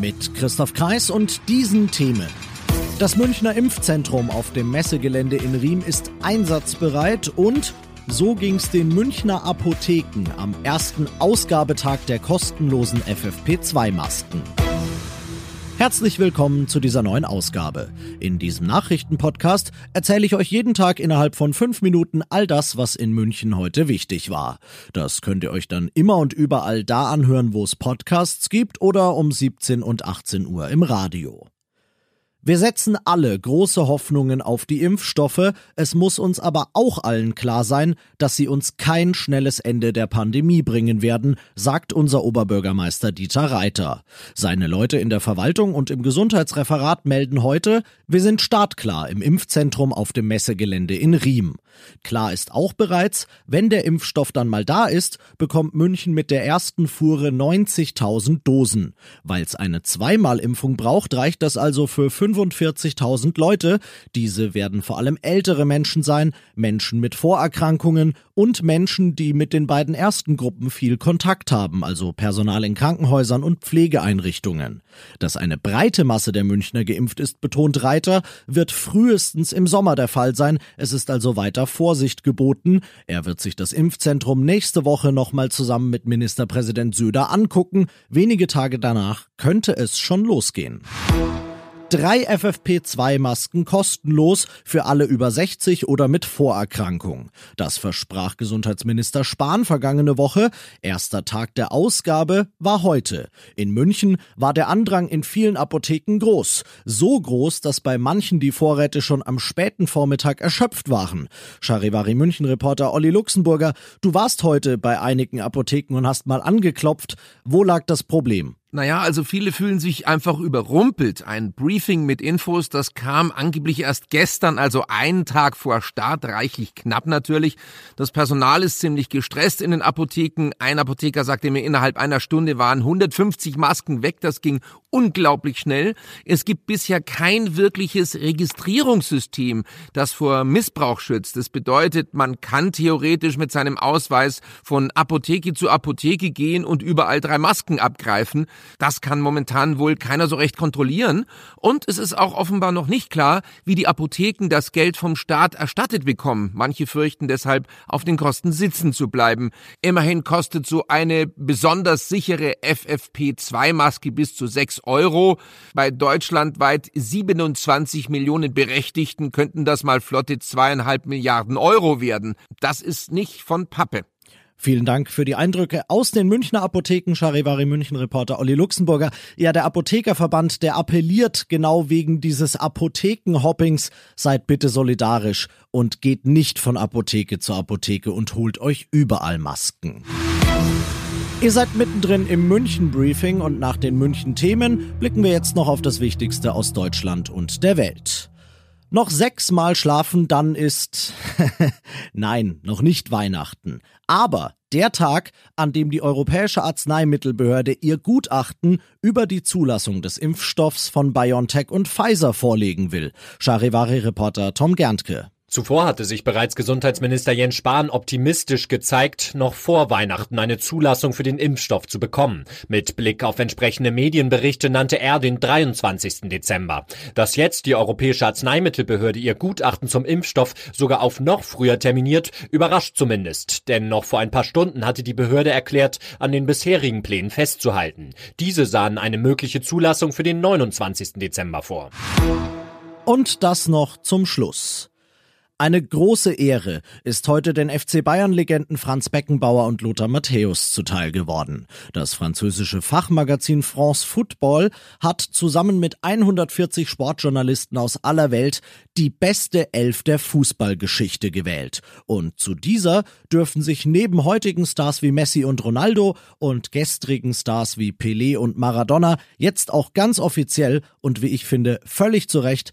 Mit Christoph Kreis und diesen Themen. Das Münchner Impfzentrum auf dem Messegelände in Riem ist einsatzbereit und so ging's den Münchner Apotheken am ersten Ausgabetag der kostenlosen FFP2-Masken. Herzlich willkommen zu dieser neuen Ausgabe. In diesem Nachrichtenpodcast erzähle ich euch jeden Tag innerhalb von fünf Minuten all das, was in München heute wichtig war. Das könnt ihr euch dann immer und überall da anhören, wo es Podcasts gibt oder um 17 und 18 Uhr im Radio. Wir setzen alle große Hoffnungen auf die Impfstoffe, es muss uns aber auch allen klar sein, dass sie uns kein schnelles Ende der Pandemie bringen werden, sagt unser Oberbürgermeister Dieter Reiter. Seine Leute in der Verwaltung und im Gesundheitsreferat melden heute, wir sind startklar im Impfzentrum auf dem Messegelände in Riem. Klar ist auch bereits, wenn der Impfstoff dann mal da ist, bekommt München mit der ersten Fuhre 90.000 Dosen. Weil es eine Zweimalimpfung braucht, reicht das also für 45.000 Leute. Diese werden vor allem ältere Menschen sein, Menschen mit Vorerkrankungen und Menschen, die mit den beiden ersten Gruppen viel Kontakt haben, also Personal in Krankenhäusern und Pflegeeinrichtungen. Dass eine breite Masse der Münchner geimpft ist, betont Reiter, wird frühestens im Sommer der Fall sein. Es ist also weiter Vorsicht geboten. Er wird sich das Impfzentrum nächste Woche nochmal zusammen mit Ministerpräsident Söder angucken. Wenige Tage danach könnte es schon losgehen drei FFP2-Masken kostenlos für alle über 60 oder mit Vorerkrankung. Das versprach Gesundheitsminister Spahn vergangene Woche. Erster Tag der Ausgabe war heute. In München war der Andrang in vielen Apotheken groß. So groß, dass bei manchen die Vorräte schon am späten Vormittag erschöpft waren. Charivari München-Reporter Olli Luxemburger, du warst heute bei einigen Apotheken und hast mal angeklopft. Wo lag das Problem? Naja, also viele fühlen sich einfach überrumpelt. Ein Briefing mit Infos, das kam angeblich erst gestern, also einen Tag vor Start, reichlich knapp natürlich. Das Personal ist ziemlich gestresst in den Apotheken. Ein Apotheker sagte mir, innerhalb einer Stunde waren 150 Masken weg. Das ging unglaublich schnell. Es gibt bisher kein wirkliches Registrierungssystem, das vor Missbrauch schützt. Das bedeutet, man kann theoretisch mit seinem Ausweis von Apotheke zu Apotheke gehen und überall drei Masken abgreifen. Das kann momentan wohl keiner so recht kontrollieren. Und es ist auch offenbar noch nicht klar, wie die Apotheken das Geld vom Staat erstattet bekommen. Manche fürchten deshalb, auf den Kosten sitzen zu bleiben. Immerhin kostet so eine besonders sichere FFP2-Maske bis zu 6 Euro. Bei deutschlandweit 27 Millionen Berechtigten könnten das mal flotte zweieinhalb Milliarden Euro werden. Das ist nicht von Pappe. Vielen Dank für die Eindrücke aus den Münchner Apotheken, Charivari München Reporter Olli Luxemburger. Ja, der Apothekerverband, der appelliert genau wegen dieses Apothekenhoppings, seid bitte solidarisch und geht nicht von Apotheke zu Apotheke und holt euch überall Masken. Ihr seid mittendrin im München-Briefing und nach den München-Themen blicken wir jetzt noch auf das Wichtigste aus Deutschland und der Welt. Noch sechsmal schlafen, dann ist. Nein, noch nicht Weihnachten. Aber der Tag, an dem die Europäische Arzneimittelbehörde ihr Gutachten über die Zulassung des Impfstoffs von BioNTech und Pfizer vorlegen will. Charivari-Reporter Tom Gerntke. Zuvor hatte sich bereits Gesundheitsminister Jens Spahn optimistisch gezeigt, noch vor Weihnachten eine Zulassung für den Impfstoff zu bekommen. Mit Blick auf entsprechende Medienberichte nannte er den 23. Dezember. Dass jetzt die Europäische Arzneimittelbehörde ihr Gutachten zum Impfstoff sogar auf noch früher terminiert, überrascht zumindest. Denn noch vor ein paar Stunden hatte die Behörde erklärt, an den bisherigen Plänen festzuhalten. Diese sahen eine mögliche Zulassung für den 29. Dezember vor. Und das noch zum Schluss. Eine große Ehre ist heute den FC Bayern-Legenden Franz Beckenbauer und Lothar Matthäus zuteil geworden. Das französische Fachmagazin France Football hat zusammen mit 140 Sportjournalisten aus aller Welt die beste Elf der Fußballgeschichte gewählt. Und zu dieser dürfen sich neben heutigen Stars wie Messi und Ronaldo und gestrigen Stars wie Pelé und Maradona jetzt auch ganz offiziell und wie ich finde völlig zu Recht